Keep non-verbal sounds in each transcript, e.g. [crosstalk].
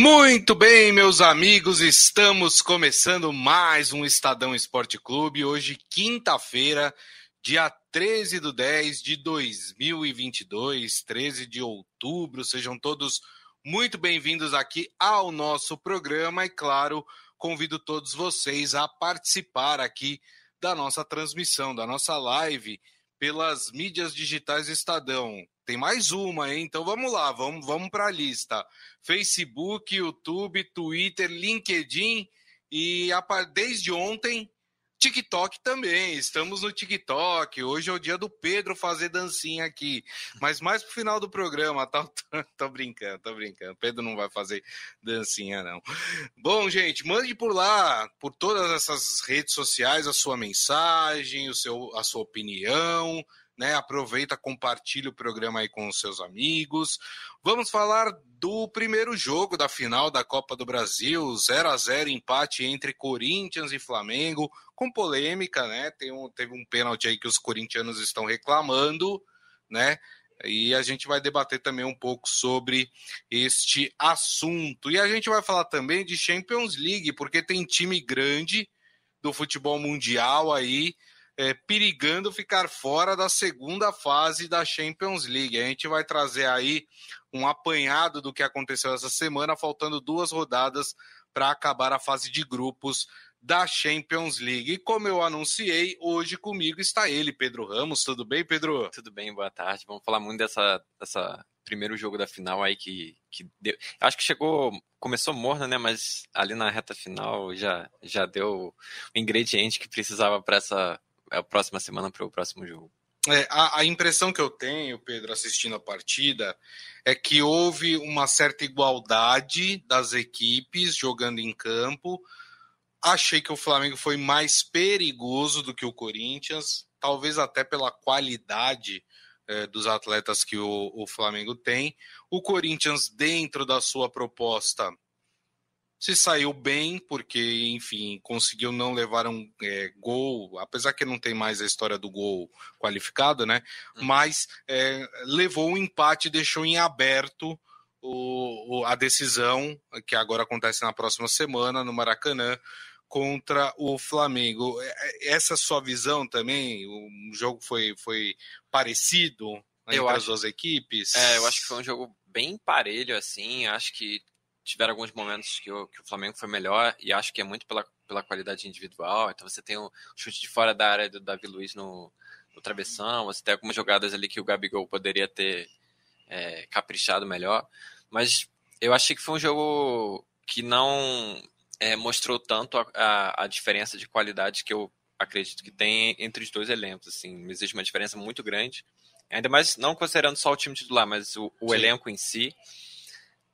Muito bem, meus amigos, estamos começando mais um Estadão Esporte Clube. Hoje, quinta-feira, dia 13 do 10 de 2022, 13 de outubro. Sejam todos muito bem-vindos aqui ao nosso programa e, claro, convido todos vocês a participar aqui da nossa transmissão, da nossa live pelas mídias digitais Estadão. Tem mais uma, hein? Então vamos lá, vamos, vamos para a lista. Facebook, YouTube, Twitter, LinkedIn e desde ontem TikTok também. Estamos no TikTok. Hoje é o dia do Pedro fazer dancinha aqui. Mas mais pro final do programa, tá? [laughs] tô brincando, tô brincando. Pedro não vai fazer dancinha, não. Bom, gente, mande por lá, por todas essas redes sociais, a sua mensagem, o seu, a sua opinião né? Aproveita, compartilha o programa aí com os seus amigos. Vamos falar do primeiro jogo da final da Copa do Brasil, 0 a 0 empate entre Corinthians e Flamengo, com polêmica, né? Tem um, teve um pênalti aí que os corintianos estão reclamando, né? E a gente vai debater também um pouco sobre este assunto. E a gente vai falar também de Champions League, porque tem time grande do futebol mundial aí é, perigando ficar fora da segunda fase da Champions League. A gente vai trazer aí um apanhado do que aconteceu essa semana, faltando duas rodadas para acabar a fase de grupos da Champions League. E como eu anunciei, hoje comigo está ele, Pedro Ramos. Tudo bem, Pedro? Tudo bem, boa tarde. Vamos falar muito dessa, dessa primeiro jogo da final aí que, que deu. Acho que chegou, começou morno, né? Mas ali na reta final já, já deu o ingrediente que precisava para essa a próxima semana para o próximo jogo. É, a, a, impressão que eu tenho, Pedro, assistindo a partida, é que houve uma certa igualdade das equipes jogando em campo. Achei que o Flamengo foi mais perigoso do que o Corinthians, talvez até pela qualidade é, dos atletas que o, o Flamengo tem. O Corinthians, dentro da sua proposta, se saiu bem, porque, enfim, conseguiu não levar um é, gol, apesar que não tem mais a história do gol qualificado, né? Hum. Mas é, levou um empate, deixou em aberto o, o, a decisão, que agora acontece na próxima semana, no Maracanã, contra o Flamengo. É, é, essa sua visão também, o jogo foi, foi parecido entre eu as duas equipes? É, eu acho que foi um jogo bem parelho, assim, acho que tiveram alguns momentos que o, que o Flamengo foi melhor e acho que é muito pela, pela qualidade individual. Então você tem o chute de fora da área do Davi Luiz no, no travessão, você tem algumas jogadas ali que o Gabigol poderia ter é, caprichado melhor. Mas eu achei que foi um jogo que não é, mostrou tanto a, a, a, diferença de qualidade que eu acredito que tem entre os dois elencos. Assim, existe uma diferença muito grande. Ainda mais não considerando só o time titular, mas o, o elenco em si.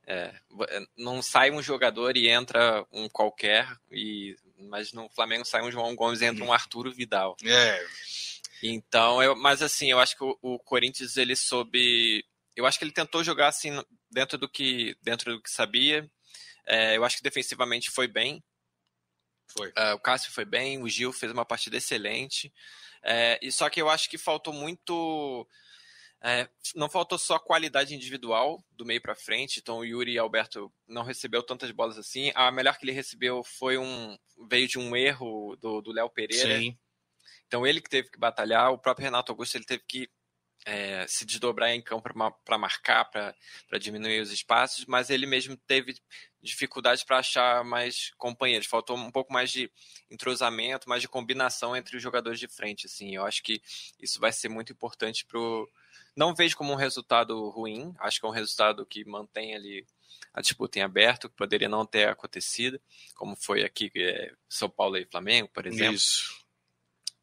É, é, não sai um jogador e entra um qualquer, e, mas no Flamengo sai um João Gomes e entra um Arturo Vidal. É. Então, eu, mas assim, eu acho que o, o, Corinthians ele soube. Eu acho que ele tentou jogar assim dentro do que, dentro do que sabia. É, eu acho que defensivamente foi bem. Foi. Uh, o Cássio foi bem, o Gil fez uma partida excelente. É, e só que eu acho que faltou muito é, não faltou só qualidade individual do meio para frente, então o Yuri Alberto não recebeu tantas bolas assim. A melhor que ele recebeu foi um veio de um erro do Léo Pereira. Sim. Então ele que teve que batalhar, o próprio Renato Augusto ele teve que é, se desdobrar em campo para marcar, para diminuir os espaços, mas ele mesmo teve dificuldade para achar mais companheiros. Faltou um pouco mais de entrosamento, mais de combinação entre os jogadores de frente. Assim, eu acho que isso vai ser muito importante para o não vejo como um resultado ruim, acho que é um resultado que mantém ali a disputa em aberto, que poderia não ter acontecido, como foi aqui é, São Paulo e Flamengo, por exemplo. Isso.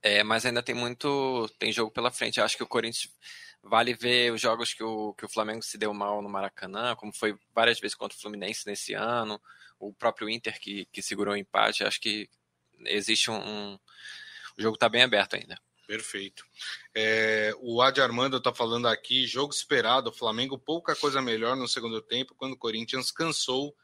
É, mas ainda tem muito, tem jogo pela frente. Eu acho que o Corinthians vale ver os jogos que o, que o Flamengo se deu mal no Maracanã, como foi várias vezes contra o Fluminense nesse ano, o próprio Inter que, que segurou o empate. Acho que existe um, um o jogo está bem aberto ainda. Perfeito. É, o Adi Armando está falando aqui, jogo esperado, Flamengo pouca coisa melhor no segundo tempo, quando o Corinthians cansou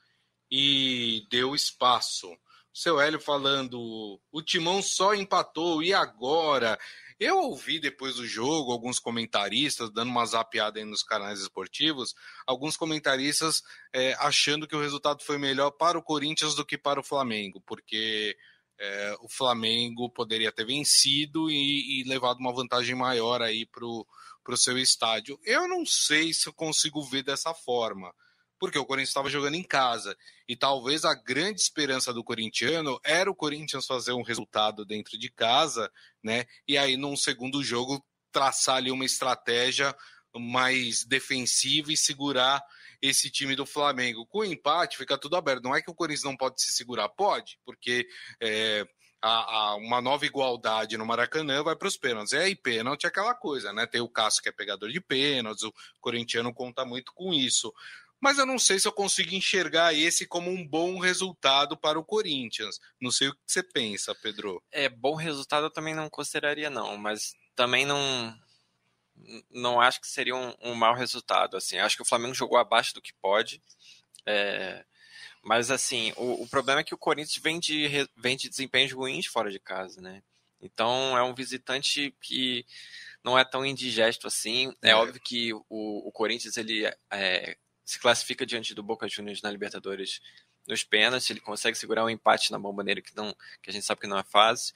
e deu espaço. Seu Hélio falando, o Timão só empatou, e agora? Eu ouvi depois do jogo alguns comentaristas dando uma zapiada aí nos canais esportivos, alguns comentaristas é, achando que o resultado foi melhor para o Corinthians do que para o Flamengo, porque é, o Flamengo poderia ter vencido e, e levado uma vantagem maior aí para o seu estádio. Eu não sei se eu consigo ver dessa forma porque o Corinthians estava jogando em casa. E talvez a grande esperança do corintiano era o Corinthians fazer um resultado dentro de casa, né? E aí, num segundo jogo, traçar ali uma estratégia mais defensiva e segurar esse time do Flamengo. Com o empate, fica tudo aberto. Não é que o Corinthians não pode se segurar, pode, porque é, a, a, uma nova igualdade no Maracanã vai para os pênaltis. E aí, pênalti é aquela coisa, né? Tem o Cássio que é pegador de pênaltis, o corintiano conta muito com isso mas eu não sei se eu consigo enxergar esse como um bom resultado para o Corinthians. Não sei o que você pensa, Pedro. É, bom resultado eu também não consideraria, não, mas também não. Não acho que seria um, um mau resultado. Assim, acho que o Flamengo jogou abaixo do que pode. É, mas assim, o, o, problema é que o Corinthians vem de, vem de desempenhos ruins fora de casa, né? Então é um visitante que não é tão indigesto assim. É, é óbvio que o, o Corinthians ele é, se classifica diante do Boca Juniors na Libertadores nos pênaltis, ele consegue segurar um empate na bomboneira que não que a gente sabe que não é fácil.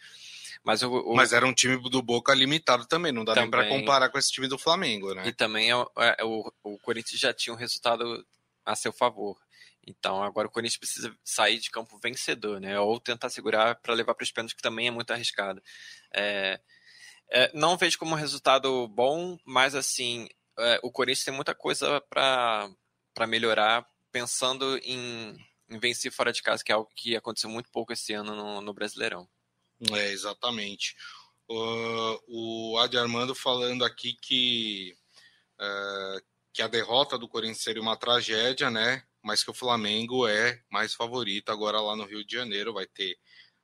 Mas, o, o... mas era um time do Boca limitado também, não dá também... nem para comparar com esse time do Flamengo, né? E também é, é, o, o Corinthians já tinha um resultado a seu favor. Então agora o Corinthians precisa sair de campo vencedor, né? Ou tentar segurar para levar para os pênaltis, que também é muito arriscado. É, é, não vejo como resultado bom, mas assim, é, o Corinthians tem muita coisa para para melhorar, pensando em, em, vencer fora de casa, que é algo que aconteceu muito pouco esse ano no, no Brasileirão. É, exatamente. Uh, o Adi Armando falando aqui que, uh, que a derrota do Corinthians seria uma tragédia, né? Mas que o Flamengo é mais favorito agora lá no Rio de Janeiro, vai ter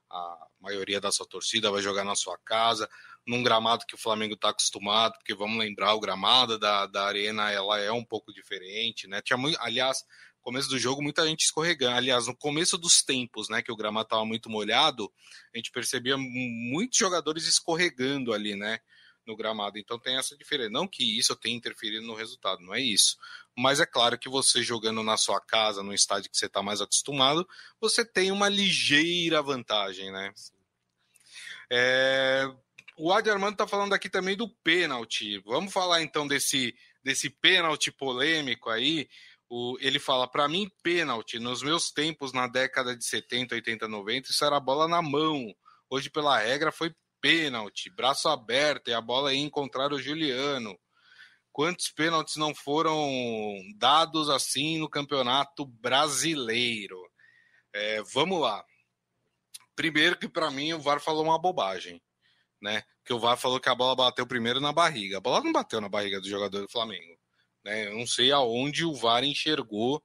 a maioria da sua torcida, vai jogar na sua casa num gramado que o Flamengo está acostumado, porque vamos lembrar, o gramado da, da arena ela é um pouco diferente, né? Tinha muito, aliás, começo do jogo, muita gente escorregando. Aliás, no começo dos tempos, né, que o gramado estava muito molhado, a gente percebia muitos jogadores escorregando ali, né, no gramado. Então tem essa diferença. Não que isso tenha interferido no resultado, não é isso. Mas é claro que você jogando na sua casa, no estádio que você está mais acostumado, você tem uma ligeira vantagem, né? É, o Adi Armando está falando aqui também do pênalti. Vamos falar então desse, desse pênalti polêmico aí. O, ele fala: para mim, pênalti, nos meus tempos, na década de 70, 80, 90, isso era bola na mão. Hoje, pela regra, foi pênalti, braço aberto, e a bola ia encontrar o Juliano. Quantos pênaltis não foram dados assim no campeonato brasileiro? É, vamos lá. Primeiro que para mim o VAR falou uma bobagem né? Que o VAR falou que a bola bateu primeiro na barriga. A bola não bateu na barriga do jogador do Flamengo. Né? Eu não sei aonde o VAR enxergou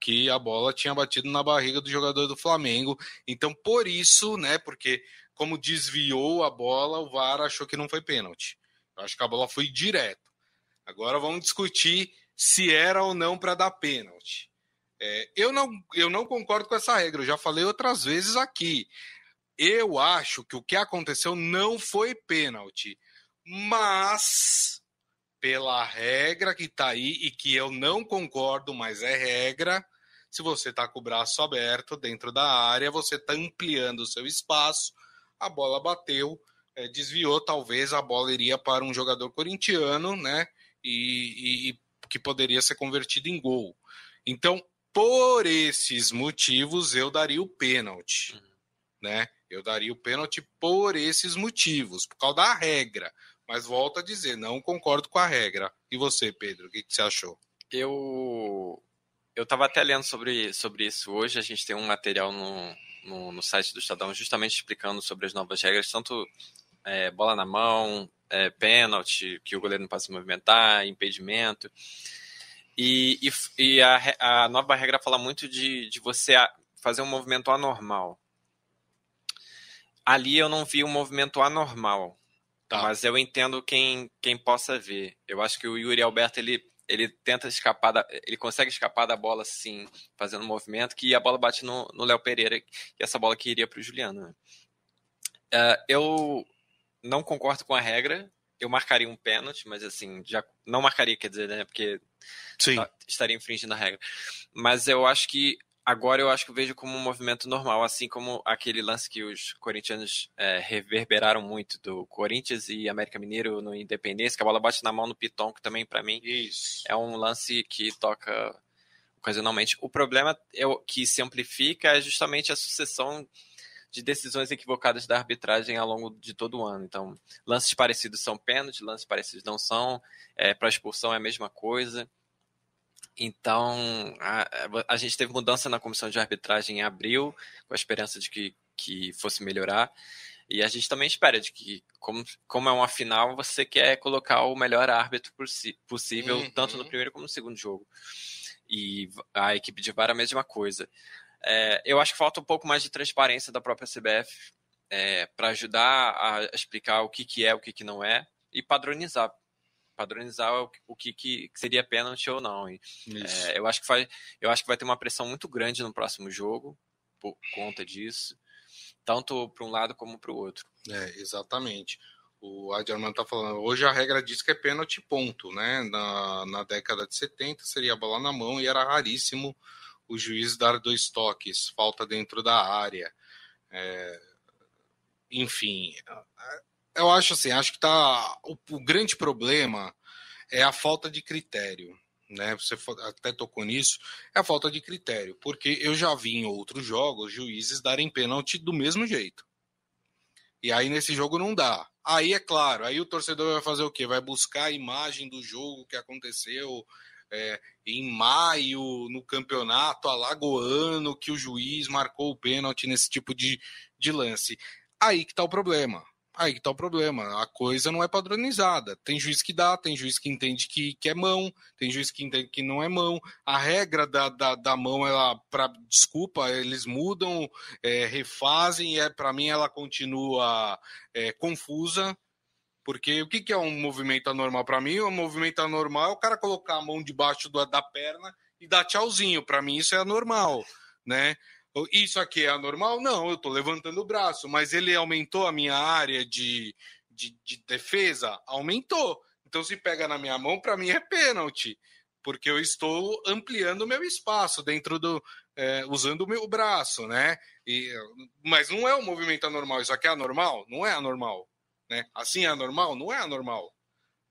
que a bola tinha batido na barriga do jogador do Flamengo. Então, por isso, né? Porque como desviou a bola, o VAR achou que não foi pênalti. Eu acho que a bola foi direto. Agora vamos discutir se era ou não para dar pênalti. É, eu, não, eu não concordo com essa regra, eu já falei outras vezes aqui. Eu acho que o que aconteceu não foi pênalti, mas pela regra que está aí e que eu não concordo, mas é regra, se você está com o braço aberto dentro da área, você está ampliando o seu espaço, a bola bateu, é, desviou, talvez a bola iria para um jogador corintiano, né? E, e, que poderia ser convertido em gol. Então, por esses motivos, eu daria o pênalti, uhum. né? Eu daria o pênalti por esses motivos, por causa da regra. Mas volto a dizer, não concordo com a regra. E você, Pedro, o que, que você achou? Eu eu estava até lendo sobre, sobre isso hoje. A gente tem um material no, no, no site do Estadão justamente explicando sobre as novas regras, tanto é, bola na mão, é, pênalti, que o goleiro não pode se movimentar, impedimento. E, e, e a, a, nova regra fala muito de, de você fazer um movimento anormal ali eu não vi um movimento anormal. Tá. Mas eu entendo quem, quem possa ver. Eu acho que o Yuri Alberto ele, ele tenta escapar, da, ele consegue escapar da bola assim, fazendo um movimento, que a bola bate no Léo Pereira, que essa bola que iria para o Juliano. Né? Uh, eu não concordo com a regra, eu marcaria um pênalti, mas assim, já não marcaria, quer dizer, né? Porque Sim. estaria infringindo a regra. Mas eu acho que agora eu acho que eu vejo como um movimento normal, assim como aquele lance que os corintianos é, reverberaram muito do Corinthians e América Mineiro no Independência, que a bola bate na mão no Piton, que também para mim Isso. é um lance que toca ocasionalmente. O problema é o que se amplifica é justamente a sucessão de decisões equivocadas da arbitragem ao longo de todo o ano. Então, lances parecidos são pênalti, lances parecidos não são. É, Para expulsão é a mesma coisa. Então, a, a, gente teve mudança na comissão de arbitragem em abril, com a esperança de que, que fosse melhorar. E a gente também espera de que, como, como é uma final, você quer colocar o melhor árbitro possível, uhum. tanto no primeiro como no segundo jogo. E a equipe de VAR a mesma coisa. É, eu acho que falta um pouco mais de transparência da própria CBF é, para ajudar a explicar o que, que é, o que, que não é e padronizar. Padronizar o, o que, que seria pênalti ou não. E, é, eu, acho que faz, eu acho que vai ter uma pressão muito grande no próximo jogo por conta disso, tanto para um lado como para o outro. É, exatamente. O Adi Armando está falando, hoje a regra diz que é pênalti ponto, né? Na, na década de 70 seria a bola na mão e era raríssimo o juiz dar dois toques, falta dentro da área. É, enfim, eu acho assim, acho que tá o, o, grande problema é a falta de critério, né? Você até tocou nisso, é a falta de critério, porque eu já vi em outros jogos juízes darem pênalti do mesmo jeito. E aí nesse jogo não dá. Aí é claro, aí o torcedor vai fazer o quê? Vai buscar a imagem do jogo que aconteceu, é, em maio no campeonato alagoano que o juiz marcou o pênalti nesse tipo de, de lance. Aí que está o problema. Aí que está o problema. A coisa não é padronizada. Tem juiz que dá, tem juiz que entende que, que é mão, tem juiz que entende que não é mão. A regra da, da, da mão, ela, pra, desculpa, eles mudam, é, refazem, e é, para mim ela continua é, confusa. Porque o que, que é um movimento anormal para mim? Um movimento anormal é o cara colocar a mão debaixo do, da perna e dar tchauzinho. Para mim isso é anormal, né? Isso aqui é anormal? Não, eu estou levantando o braço, mas ele aumentou a minha área de, de, de defesa? Aumentou. Então, se pega na minha mão, para mim é pênalti, porque eu estou ampliando o meu espaço dentro do. É, usando o meu braço, né? E, mas não é um movimento anormal. Isso aqui é anormal? Não é anormal. Né? Assim é anormal? Não é anormal.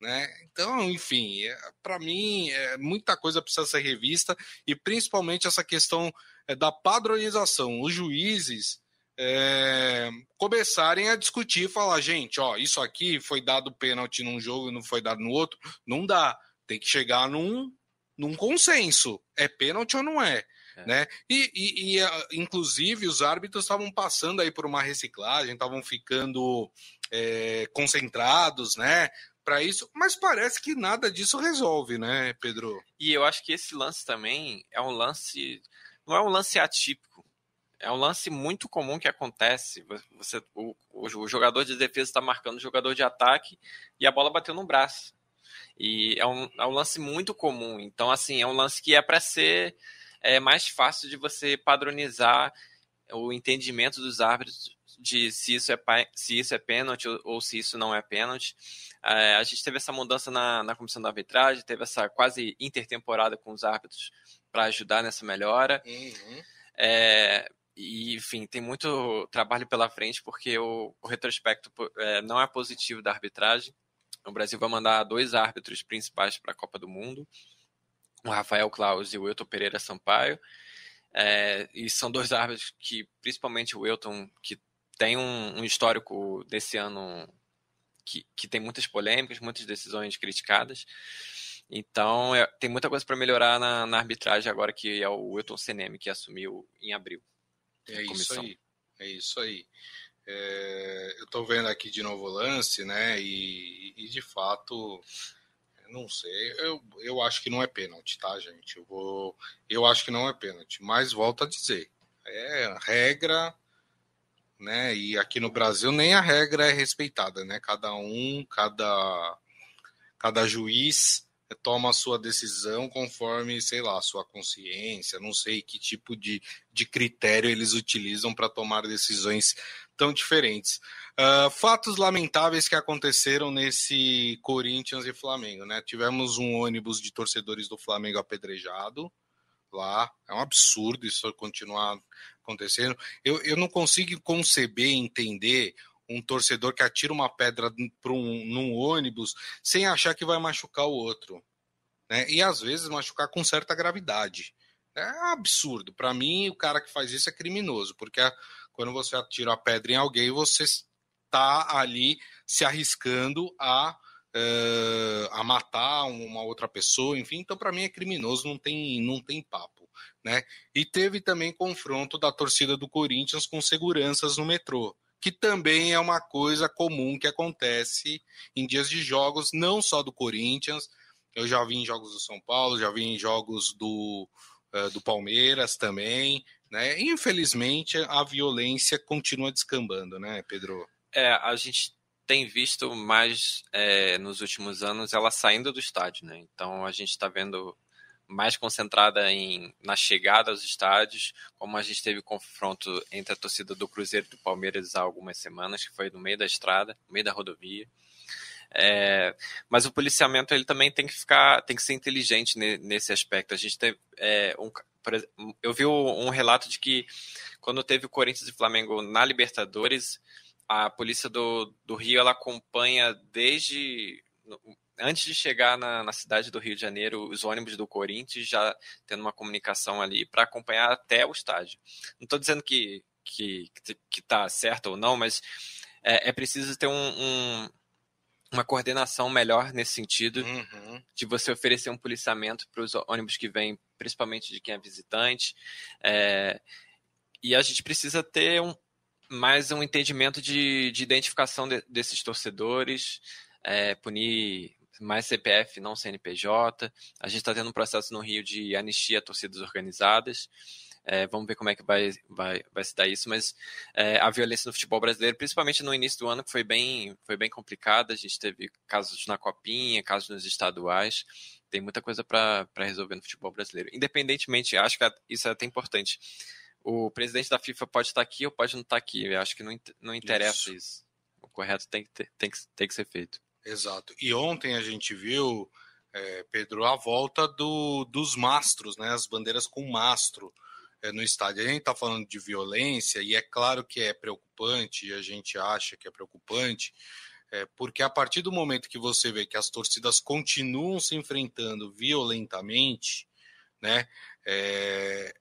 Né? Então, enfim, é, para mim, é, muita coisa precisa ser revista e principalmente essa questão é, da padronização. Os juízes é, começarem a discutir, falar, gente, ó, isso aqui foi dado pênalti num jogo e não foi dado no outro, não dá. Tem que chegar num, num consenso. É pênalti ou não é? É. Né? E, e, e, inclusive, os árbitros estavam passando aí por uma reciclagem, estavam ficando é, concentrados, né? Para isso, mas parece que nada disso resolve, né, Pedro? E eu acho que esse lance também é um lance, não é um lance atípico, é um lance muito comum que acontece. Você, o, o jogador de defesa está marcando o jogador de ataque e a bola bateu no braço. E é um, é um lance muito comum. Então, assim, é um lance que é para ser é mais fácil de você padronizar o entendimento dos árbitros de se isso é, se isso é pênalti ou, ou se isso não é pênalti. É, a gente teve essa mudança na, na comissão da arbitragem, teve essa quase intertemporada com os árbitros para ajudar nessa melhora. Uhum. É, e, enfim, tem muito trabalho pela frente, porque o, o retrospecto é, não é positivo da arbitragem. O Brasil vai mandar dois árbitros principais para a Copa do Mundo o Rafael Claus e o Wilton Pereira Sampaio. É, e são dois árbitros que, principalmente o Wilton, que tem um, um histórico desse ano que, que tem muitas polêmicas, muitas decisões criticadas. Então, é, tem muita coisa para melhorar na, na, arbitragem agora que é o Wilton Seneme que assumiu em abril. É isso aí. É isso aí. É, eu estou vendo aqui de novo o lance, né? E, e de fato não sei. Eu, eu acho que não é pênalti, tá, gente? Eu, vou, eu acho que não é pênalti. Mas volto a dizer. É regra, né? E aqui no Brasil nem a regra é respeitada, né? Cada um, cada, cada juiz toma a sua decisão conforme, sei lá, sua consciência, não sei que tipo de, de critério eles utilizam para tomar decisões tão diferentes. Uh, fatos lamentáveis que aconteceram nesse Corinthians e Flamengo, né? Tivemos um ônibus de torcedores do Flamengo apedrejado lá, é um absurdo isso continuar acontecendo. Eu, eu não consigo conceber, entender um torcedor que atira uma pedra um, num ônibus sem achar que vai machucar o outro. Né? E às vezes machucar com certa gravidade. É absurdo. Para mim, o cara que faz isso é criminoso, porque quando você atira a pedra em alguém, você está ali se arriscando a, uh, a matar uma outra pessoa, enfim. Então, para mim, é criminoso, não tem, não tem papo. Né? E teve também confronto da torcida do Corinthians com seguranças no metrô que também é uma coisa comum que acontece em dias de jogos, não só do Corinthians. Eu já vi em jogos do São Paulo, já vi em jogos do, uh, do Palmeiras também. Né? Infelizmente, a violência continua descambando, né, Pedro? É, a gente tem visto mais é, nos últimos anos ela saindo do estádio, né? Então a gente está vendo mais concentrada em, na chegada aos estádios, como a gente teve confronto entre a torcida do Cruzeiro e do Palmeiras há algumas semanas, que foi no meio da estrada, no meio da rodovia. É, mas o policiamento ele também tem que ficar, tem que ser inteligente nesse aspecto. A gente teve é, um, eu vi um relato de que quando teve o Corinthians e Flamengo na Libertadores, a polícia do, do Rio ela acompanha desde antes de chegar na, na, cidade do Rio de Janeiro, os ônibus do Corinthians já tendo uma comunicação ali para acompanhar até o estádio. Não estou dizendo que que está certo ou não, mas é, é preciso ter um, um, uma coordenação melhor nesse sentido uhum. de você oferecer um policiamento para os ônibus que vêm, principalmente de quem é visitante. É, e a gente precisa ter um, mais um entendimento de, de identificação de, desses torcedores, é, punir mais CPF, não CNPJ. A gente está tendo um processo no Rio de anistia a torcidas organizadas. É, vamos ver como é que vai, vai, vai se dar isso, mas é, a violência no futebol brasileiro, principalmente no início do ano, foi bem, foi bem complicada. A gente teve casos na Copinha, casos nos estaduais. Tem muita coisa para resolver no futebol brasileiro. Independentemente, acho que isso é até importante. O presidente da FIFA pode estar aqui ou pode não estar aqui. Eu acho que não, não interessa isso. isso. O correto tem que, ter, tem, que, tem que ser feito. Exato. E ontem a gente viu, é, Pedro, a volta do, dos mastros, né? As bandeiras com mastro é, no estádio. A gente está falando de violência e é claro que é preocupante, e a gente acha que é preocupante, é, porque a partir do momento que você vê que as torcidas continuam se enfrentando violentamente, né? É,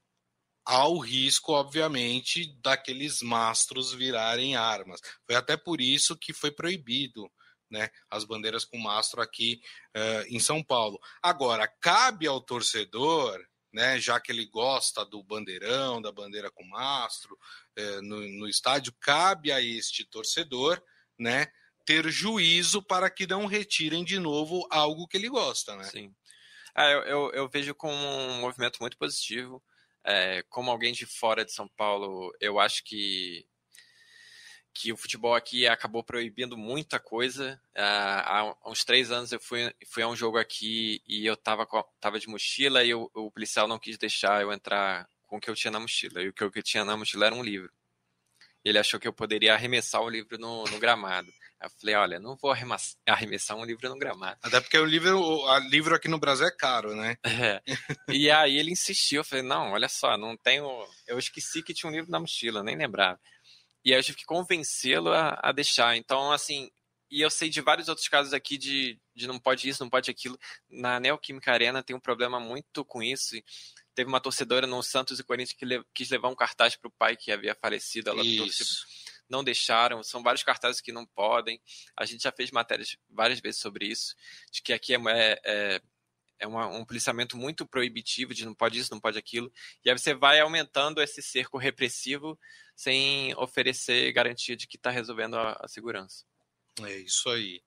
há o risco, obviamente, daqueles mastros virarem armas. Foi até por isso que foi proibido né, as bandeiras com mastro aqui uh, em São Paulo. Agora, cabe ao torcedor, né, já que ele gosta do bandeirão, da bandeira com mastro uh, no, no estádio, cabe a este torcedor né, ter juízo para que não retirem de novo algo que ele gosta. Né? Sim. Ah, eu, eu, eu vejo como um movimento muito positivo. É, como alguém de fora de São Paulo, eu acho que que o futebol aqui acabou proibindo muita coisa. Uh, há uns três anos eu fui, fui a um jogo aqui e eu tava, tava de mochila e o, o policial não quis deixar eu entrar com o que eu tinha na mochila. E o que eu tinha na mochila era um livro. Ele achou que eu poderia arremessar o livro no, no gramado. Eu falei, olha, não vou [laughs] arremessar um livro no gramado. Até porque o livro, o livro aqui no Brasil é caro, né? [laughs] É. E aí ele insistiu, eu falei, não, olha só, não tenho. Eu esqueci que tinha um livro na mochila, nem lembrava. E aí eu tive que convencê-lo a, a, deixar. Então, assim, e eu sei de vários outros casos aqui de, de não pode isso, não pode aquilo. Na Neoquímica Arena tem um problema muito com isso. Teve uma torcedora no Santos e Corinthians que le, quis levar um cartaz para o pai que havia falecido. Ela torce, não deixaram. São vários cartazes que não podem. A gente já fez matérias várias vezes sobre isso, de que aqui é, é, é é uma, um policiamento muito proibitivo de não pode isso, não pode aquilo. E aí você vai aumentando esse cerco repressivo sem oferecer garantia de que está resolvendo a, a, segurança. É isso aí.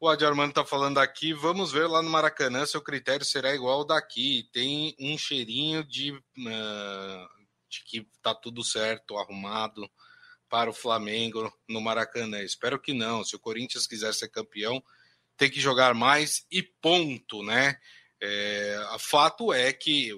O Adi Armando está falando aqui, vamos ver lá no Maracanã se o critério será igual daqui. Tem um cheirinho de, uh, de que está tudo certo, arrumado para o Flamengo no Maracanã. Espero que não. Se o Corinthians quiser ser campeão, tem que jogar mais e ponto, né? É, fato é que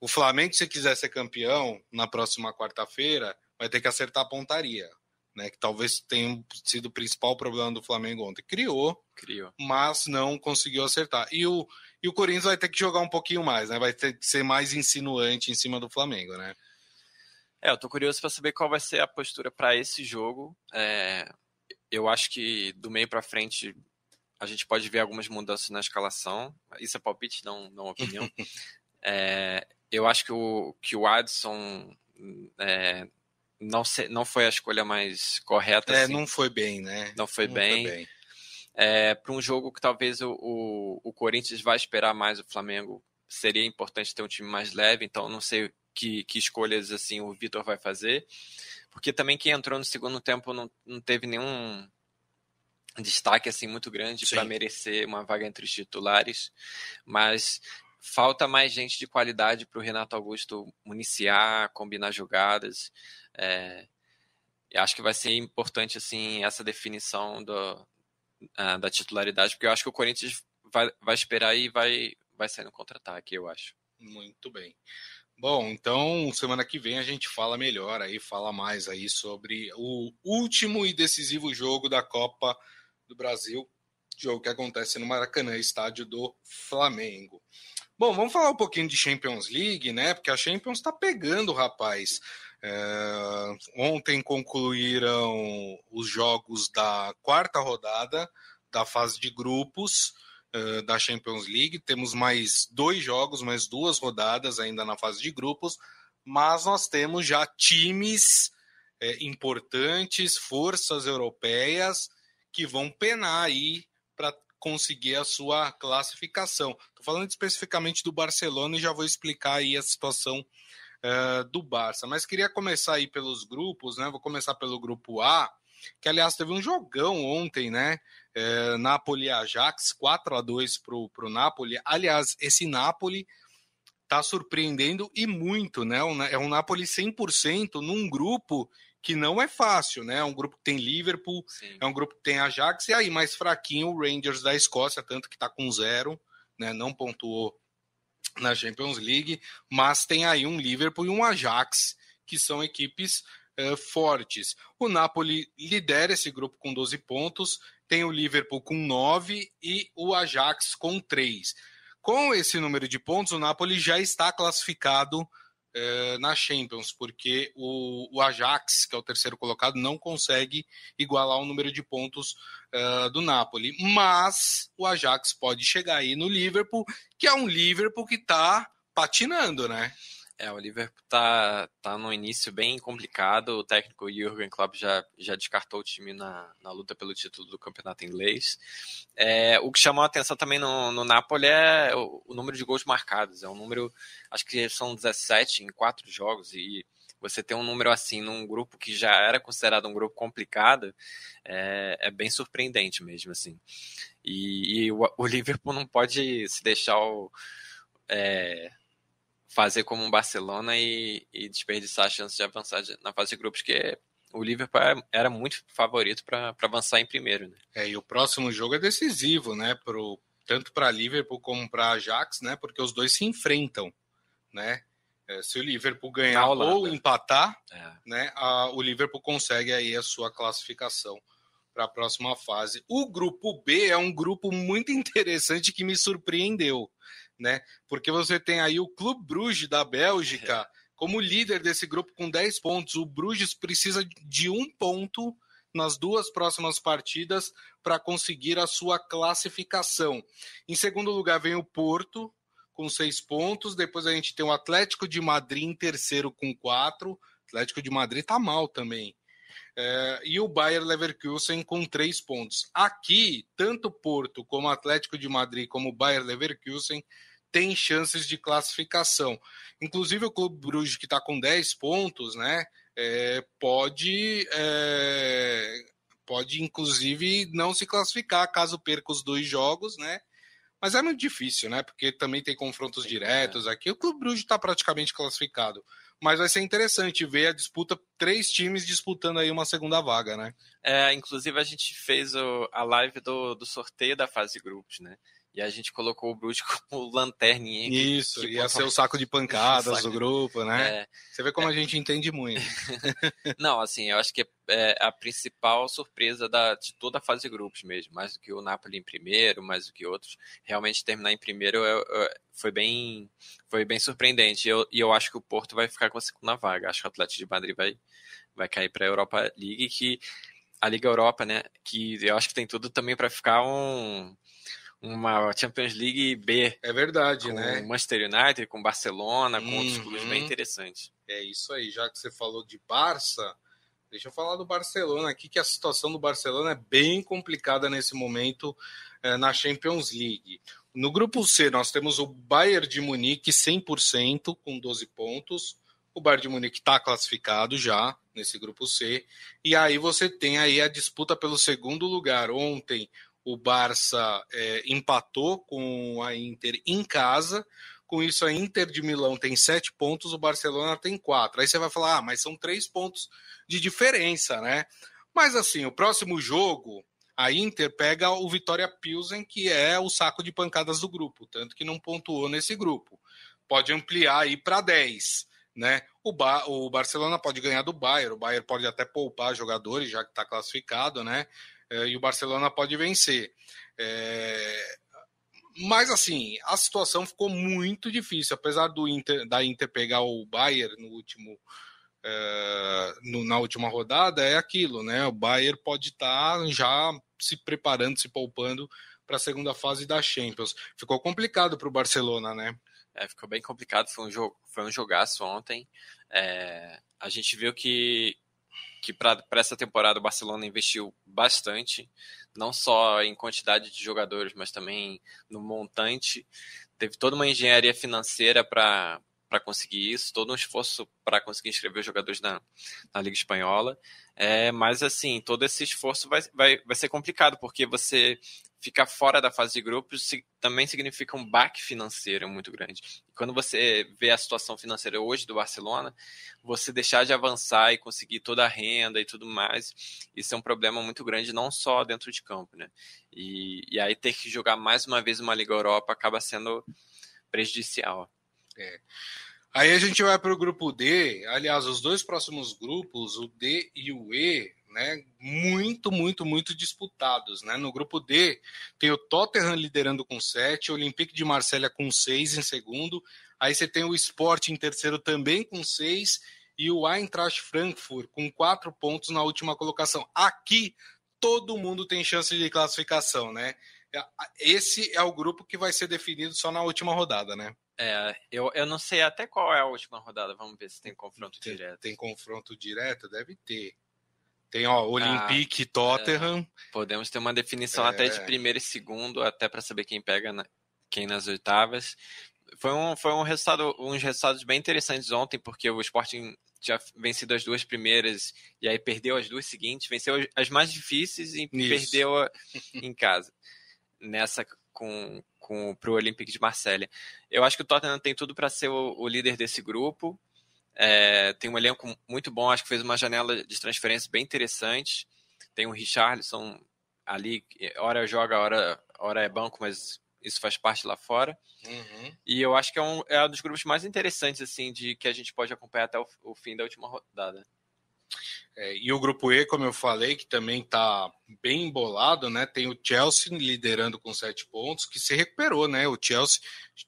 o Flamengo, se quiser ser campeão na próxima quarta-feira, vai ter que acertar a pontaria, né? Que talvez tenha sido o principal problema do Flamengo ontem. Criou, Criou. mas não conseguiu acertar. E o, e o Corinthians vai ter que jogar um pouquinho mais, né? Vai ter que ser mais insinuante em cima do Flamengo, né? É, eu tô curioso para saber qual vai ser a postura para esse jogo. É, eu acho que do meio para frente a gente pode ver algumas mudanças na escalação. Isso é palpite, não, não opinião. [laughs] é, eu acho que o, que o Adson é, não, se, não foi a escolha mais correta. É, assim. não foi bem, né? Não foi não bem. Bem. É, para um jogo que talvez o, o, o, Corinthians vai esperar mais o Flamengo, seria importante ter um time mais leve, então não sei que, que escolhas assim o Vitor vai fazer. Porque também quem entrou no segundo tempo não, não teve nenhum destaque assim muito grande para merecer uma vaga entre os titulares, mas falta mais gente de qualidade para o Renato Augusto municiar, combinar jogadas. É, acho que vai ser importante assim essa definição do, uh, da titularidade, porque eu acho que o Corinthians vai, vai esperar e vai, vai sair no contra-ataque, eu acho. Muito bem. Bom, então semana que vem a gente fala melhor aí, fala mais aí sobre o último e decisivo jogo da Copa do Brasil, jogo que acontece no Maracanã, estádio do Flamengo. Bom, vamos falar um pouquinho de Champions League, né? Porque a Champions está pegando, rapaz. É... Ontem concluíram os jogos da quarta rodada da fase de grupos uh, da Champions League. Temos mais dois jogos, mais duas rodadas ainda na fase de grupos, mas nós temos já times é, importantes, forças europeias que vão penar aí para conseguir a sua classificação. Estou falando especificamente do Barcelona e já vou explicar aí a situação uh, do Barça. Mas queria começar aí pelos grupos, né? Vou começar pelo grupo A, que aliás teve um jogão ontem, né? É, Napoli Ajax, 4 a 2 para o Napoli. Aliás, esse Napoli está surpreendendo e muito, né? É um Napoli 100% num grupo que não é fácil, né? É um grupo que tem Liverpool, Sim. é um grupo que tem Ajax, e aí mais fraquinho o Rangers da Escócia, tanto que está com zero, né? Não pontuou na Champions League, mas tem aí um Liverpool e um Ajax, que são equipes uh, fortes. O Napoli lidera esse grupo com 12 pontos, tem o Liverpool com 9 e o Ajax com 3. Com esse número de pontos, o Napoli já está classificado eh, na Champions, porque o, o, Ajax, que é o terceiro colocado, não consegue igualar o número de pontos uh, do Napoli. Mas o Ajax pode chegar aí no Liverpool, que é um Liverpool que está patinando, né? É, o Liverpool tá, tá no início bem complicado. O técnico Jurgen Klopp já, já descartou o time na, na luta pelo título do campeonato inglês. É, o que chamou a atenção também no, no Napoli é o, o, número de gols marcados. É um número, acho que são 17 em quatro jogos e você ter um número assim num grupo que já era considerado um grupo complicado é, é bem surpreendente mesmo, assim. E, e o, o, Liverpool não pode se deixar o, é, fazer como um Barcelona e, e desperdiçar a chance de avançar na fase de grupos, que o Liverpool era muito favorito para avançar em primeiro. Né? É, e o próximo jogo é decisivo, né? Pro, tanto para Liverpool como para Ajax, né? Porque os dois se enfrentam, né? É, se o Liverpool ganhar ou empatar, é. né? A, o Liverpool consegue aí a sua classificação para a próxima fase. O grupo B é um grupo muito [laughs] interessante que me surpreendeu né? Porque você tem aí o Clube Bruges da Bélgica é. como líder desse grupo com 10 pontos. O Bruges precisa de um ponto nas duas próximas partidas para conseguir a sua classificação. Em segundo lugar vem o Porto com seis pontos. Depois a gente tem o Atlético de Madrid em terceiro com quatro. O Atlético de Madrid tá mal também. É, e o Bayer Leverkusen com três pontos. Aqui, tanto Porto como Atlético de Madrid como Bayer Leverkusen têm chances de classificação. Inclusive o Clube Bruges, que está com 10 pontos, né, é, pode, é, pode inclusive não se classificar caso perca os dois jogos, né, Mas é muito difícil, né? Porque também tem confrontos Sim, diretos é. aqui. O Clube Bruges está praticamente classificado. Mas vai ser interessante ver a disputa, três times disputando aí uma segunda vaga, né? É, inclusive a gente fez o, a live do, do sorteio da fase grupos, né? E a gente colocou o Bruce [laughs] como lanterninha. Isso, que, ia ser o saco de [laughs] pancadas do grupo, né? É, Você vê como é, a gente entende muito. [laughs] Não, assim, eu acho que é a principal surpresa da, de toda a fase de grupos mesmo. Mais do que o Napoli em primeiro, mais do que outros. Realmente terminar em primeiro é, é, foi, bem, foi bem surpreendente. E eu, e eu acho que o Porto vai ficar com a segunda vaga. Acho que o Atlético de Madrid vai, vai cair para a Europa League, que a Liga Europa, né? Que eu acho que tem tudo também para ficar um uma Champions League B. É verdade, com né? Manchester United, com Barcelona, com uhum. outros clubes bem interessantes. É isso aí, já que você falou de Barça, deixa eu falar do Barcelona aqui, que a situação do Barcelona é bem complicada nesse momento é, na Champions League. No grupo C, nós temos o Bayern de Munique 100%, com 12 pontos. O Bayern de Munique está classificado já nesse grupo C. E aí você tem aí a disputa pelo segundo lugar. Ontem o Barça é, empatou com a Inter em casa. Com isso, a Inter de Milão tem sete pontos, o Barcelona tem quatro. Aí você vai falar, ah, mas são três pontos de diferença, né? Mas assim, o próximo jogo, a Inter pega o Vitória Pilsen, que é o saco de pancadas do grupo, tanto que não pontuou nesse grupo. Pode ampliar aí para 10, né? O, ba o Barcelona pode ganhar do Bayern, o Bayern pode até poupar jogadores, já que está classificado, né? É, e o Barcelona pode vencer. É, mas assim, a situação ficou muito difícil, apesar do Inter, da Inter pegar o Bayern no último é, no, na última rodada, é aquilo, né? O Bayern pode estar tá já se preparando, se poupando para a segunda fase da Champions. Ficou complicado para o Barcelona, né? É, ficou bem complicado, foi um jogo, foi um jogaço ontem. É, a gente viu que que para essa temporada o Barcelona investiu bastante, não só em quantidade de jogadores, mas também no montante. Teve toda uma engenharia financeira para para conseguir isso, todo um esforço para conseguir inscrever os jogadores na, na Liga Espanhola. É, mas, assim, todo esse esforço vai, vai, vai ser complicado, porque você ficar fora da fase de grupos também significa um baque financeiro muito grande. Quando você vê a situação financeira hoje do Barcelona, você deixar de avançar e conseguir toda a renda e tudo mais, isso é um problema muito grande, não só dentro de campo, né? E, e aí ter que jogar mais uma vez uma Liga Europa acaba sendo prejudicial. É. Aí a gente vai para o grupo D. Aliás, os dois próximos grupos, o D e o E, né, muito, muito, muito disputados. Né? No grupo D, tem o Tottenham liderando com 7, o Olympique de Marselha com 6 em segundo. Aí você tem o Sport em terceiro também com 6 e o Eintracht Frankfurt com 4 pontos na última colocação. Aqui todo mundo tem chance de classificação, né? Esse é o grupo que vai ser definido só na última rodada, né? É, eu, eu não sei até qual é a última rodada. Vamos ver se tem confronto tem, direto. Tem confronto direto? Deve ter. Tem, ó, Olympique ah, Tottenham. É, podemos ter uma definição é. até de primeiro e segundo, até para saber quem pega na, quem nas oitavas. Foi um, foi um resultado, uns resultados bem interessantes ontem, porque o Sporting tinha vencido as duas primeiras e aí perdeu as duas seguintes, venceu as mais difíceis e Isso. perdeu a, em casa. Nessa com, com para o Olympique de Marselha. Eu acho que o Tottenham tem tudo para ser o, o, líder desse grupo. É, tem um elenco muito bom, acho que fez uma janela de transferência bem interessante. Tem o Richarlison ali, hora joga, hora, hora é banco, mas isso faz parte lá fora. Uhum. E eu acho que é um, é um dos grupos mais interessantes assim de que a gente pode acompanhar até o, o fim da última rodada. É, e o grupo E, como eu falei, que também está bem embolado, né? Tem o Chelsea liderando com sete pontos, que se recuperou, né? O Chelsea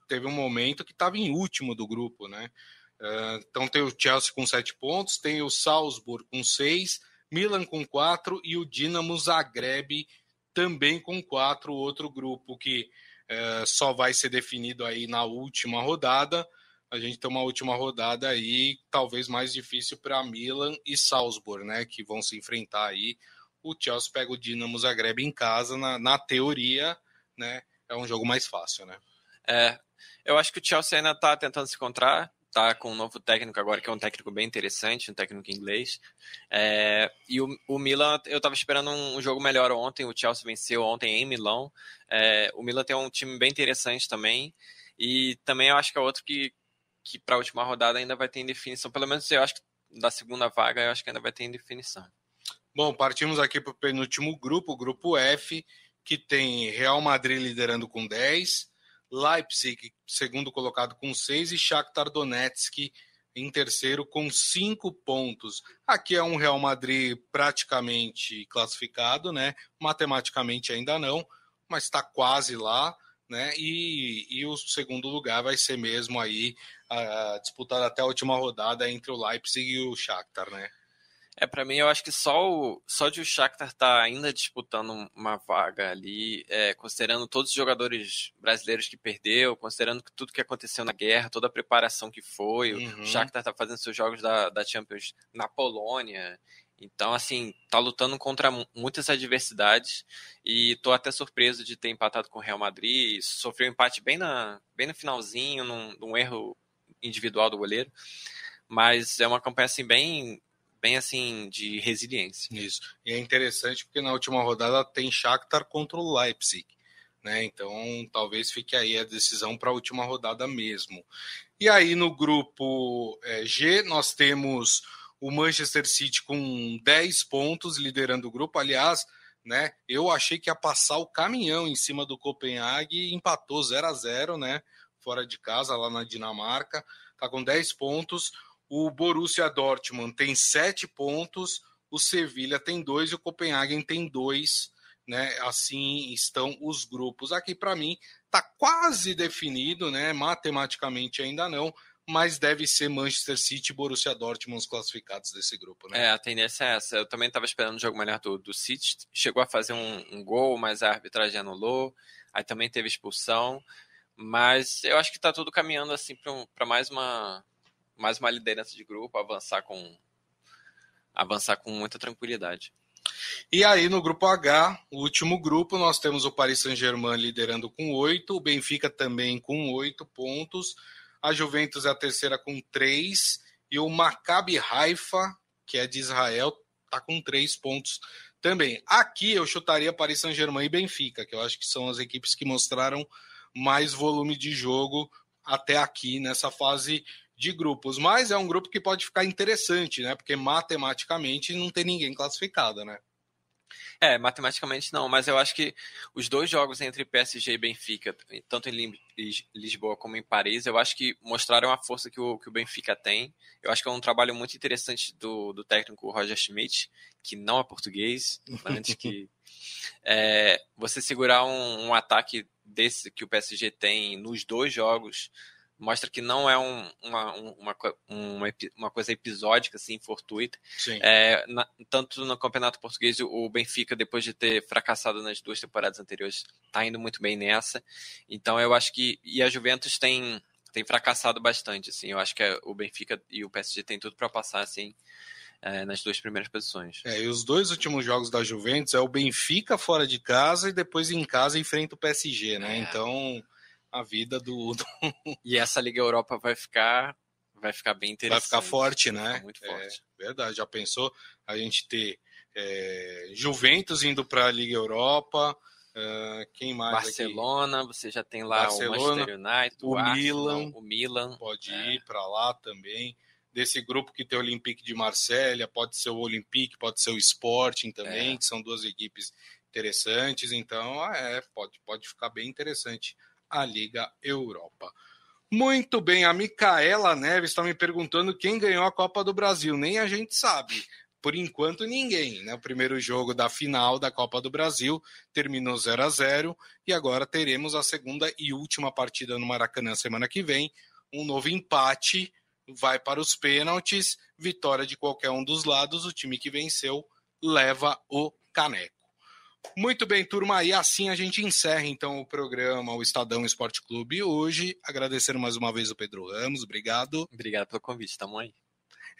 teve um momento que estava em último do grupo, né? Uh, então tem o Chelsea com sete pontos, tem o Salzburg com seis, Milan com quatro e o Dinamo Zagreb também com quatro, outro grupo que uh, só vai ser definido aí na última rodada a gente tem uma última rodada aí, talvez mais difícil para Milan e Salzburg, né? Que vão se enfrentar aí. O Chelsea pega o Dinamo Zagreb em casa, na, na teoria, né? É um jogo mais fácil, né? É, eu acho que o Chelsea ainda está tentando se encontrar. Tá com um novo técnico agora, que é um técnico bem interessante, um técnico inglês. É, e o, o, Milan, eu estava esperando um, um, jogo melhor ontem, o Chelsea venceu ontem em Milão. É, o Milan tem um time bem interessante também. E também eu acho que é outro que, que para a última rodada ainda vai ter indefinição. Pelo menos eu acho que da segunda vaga eu acho que ainda vai ter indefinição. Bom, partimos aqui para o penúltimo grupo, o grupo F, que tem Real Madrid liderando com 10, Leipzig, segundo colocado, com 6 e Shakhtar Donetsk em terceiro com 5 pontos. Aqui é um Real Madrid praticamente classificado, né? Matematicamente ainda não, mas está quase lá, né? E, e o segundo lugar vai ser mesmo aí uh, disputado até a última rodada entre o Leipzig e o Shakhtar, né? É, para mim, eu acho que só, o, só de o Shakhtar tá ainda disputando uma vaga ali, é, considerando todos os jogadores brasileiros que perdeu, considerando tudo que aconteceu na guerra, toda a preparação que foi, uhum. o Shakhtar tá fazendo seus jogos da, da Champions na Polônia, então, assim, tá lutando contra muitas adversidades e tô até surpreso de ter empatado com o Real Madrid, sofreu um empate bem, na, bem no finalzinho, num, num erro individual do goleiro, mas é uma campanha, assim, bem bem assim de resiliência. Isso. E é interessante porque na última rodada tem Shakhtar contra o Leipzig, né? Então talvez fique aí a decisão para a última rodada mesmo. E aí no grupo é, G nós temos o Manchester City com 10 pontos liderando o grupo. Aliás, né? Eu achei que ia passar o caminhão em cima do Copenhague empatou 0 a 0, né? Fora de casa lá na Dinamarca, tá com 10 pontos. O Borussia Dortmund tem sete pontos, o Sevilha tem dois e o Copenhagen tem dois. Né? Assim estão os grupos. Aqui, para mim, está quase definido, né? matematicamente ainda não, mas deve ser Manchester City e Borussia Dortmund os classificados desse grupo. Né? É, a tendência é essa. Eu também estava esperando o jogo melhor do, do City. Chegou a fazer um, um gol, mas a arbitragem anulou. Aí também teve expulsão. Mas eu acho que está tudo caminhando assim para mais uma mais uma liderança de grupo, avançar com avançar com muita tranquilidade. E aí no grupo H, o último grupo, nós temos o Paris Saint-Germain liderando com oito, o Benfica também com oito pontos, a Juventus é a terceira com três e o Maccabi Haifa, que é de Israel, está com três pontos também. Aqui eu chutaria Paris Saint-Germain e Benfica, que eu acho que são as equipes que mostraram mais volume de jogo até aqui nessa fase de grupos, mas é um grupo que pode ficar interessante, né? Porque matematicamente não tem ninguém classificado, né? É, matematicamente não, mas eu acho que os dois jogos entre PSG e Benfica, tanto em Lisboa como em Paris, eu acho que mostraram a força que o, que o Benfica tem. Eu acho que é um trabalho muito interessante do, do técnico Roger Schmidt, que não é português, antes que [laughs] é, você segurar um, um ataque desse que o PSG tem nos dois jogos mostra que não é um, uma, uma, uma, uma, coisa episódica, assim, fortuita. É, na, tanto no Campeonato Português, o Benfica, depois de ter fracassado nas duas temporadas anteriores, está indo muito bem nessa. Então, eu acho que. E a Juventus tem, tem fracassado bastante, assim. Eu acho que é, o Benfica e o PSG têm tudo para passar, assim. É, nas duas primeiras posições. É, e os dois últimos jogos da Juventus é o Benfica fora de casa e depois em casa enfrenta o PSG, né? É. Então, a vida do, do... [laughs] E essa Liga Europa vai ficar vai ficar bem interessante. Vai ficar forte, né? muito forte. É, verdade. Já pensou a gente ter é, Juventus indo para a Liga Europa? Uh, quem mais? Barcelona, aqui? você já tem lá Barcelona, o Manchester United, o, o Milan, o Milan pode é. ir para lá também. Desse grupo que tem o Olympique de Marselha, pode ser o Olympique, pode ser o Sporting também, é. que são duas equipes interessantes. Então, é, pode, pode ficar bem interessante a Liga Europa. Muito bem, a Micaela Neves está me perguntando quem ganhou a Copa do Brasil. Nem a gente sabe. Por enquanto, ninguém. Né? O primeiro jogo da final da Copa do Brasil terminou 0 a 0 e agora teremos a segunda e última partida no Maracanã semana que vem. Um novo empate vai para os pênaltis. Vitória de qualquer um dos lados. O time que venceu leva o caneco. Muito bem, turma, e assim a gente encerra então o programa O Estadão Esporte Clube hoje. Agradecer mais uma vez o Pedro Ramos, obrigado. Obrigado pelo convite, tamo aí.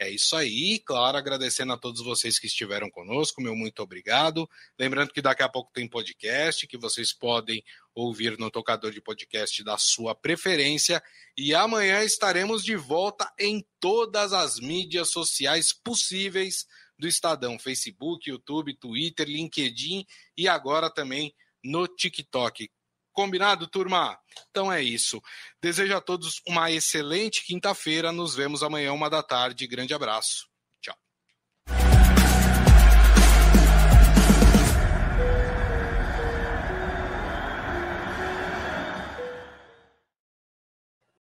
É isso aí, claro, agradecendo a todos vocês que estiveram conosco, meu muito obrigado. Lembrando que daqui a pouco tem podcast que vocês podem ouvir no tocador de podcast da sua preferência. E amanhã estaremos de volta em todas as mídias sociais possíveis do Estadão: Facebook, YouTube, Twitter, LinkedIn e agora também no TikTok. Combinado, turma? Então é isso. Desejo a todos uma excelente quinta-feira. Nos vemos amanhã, uma da tarde. Grande abraço.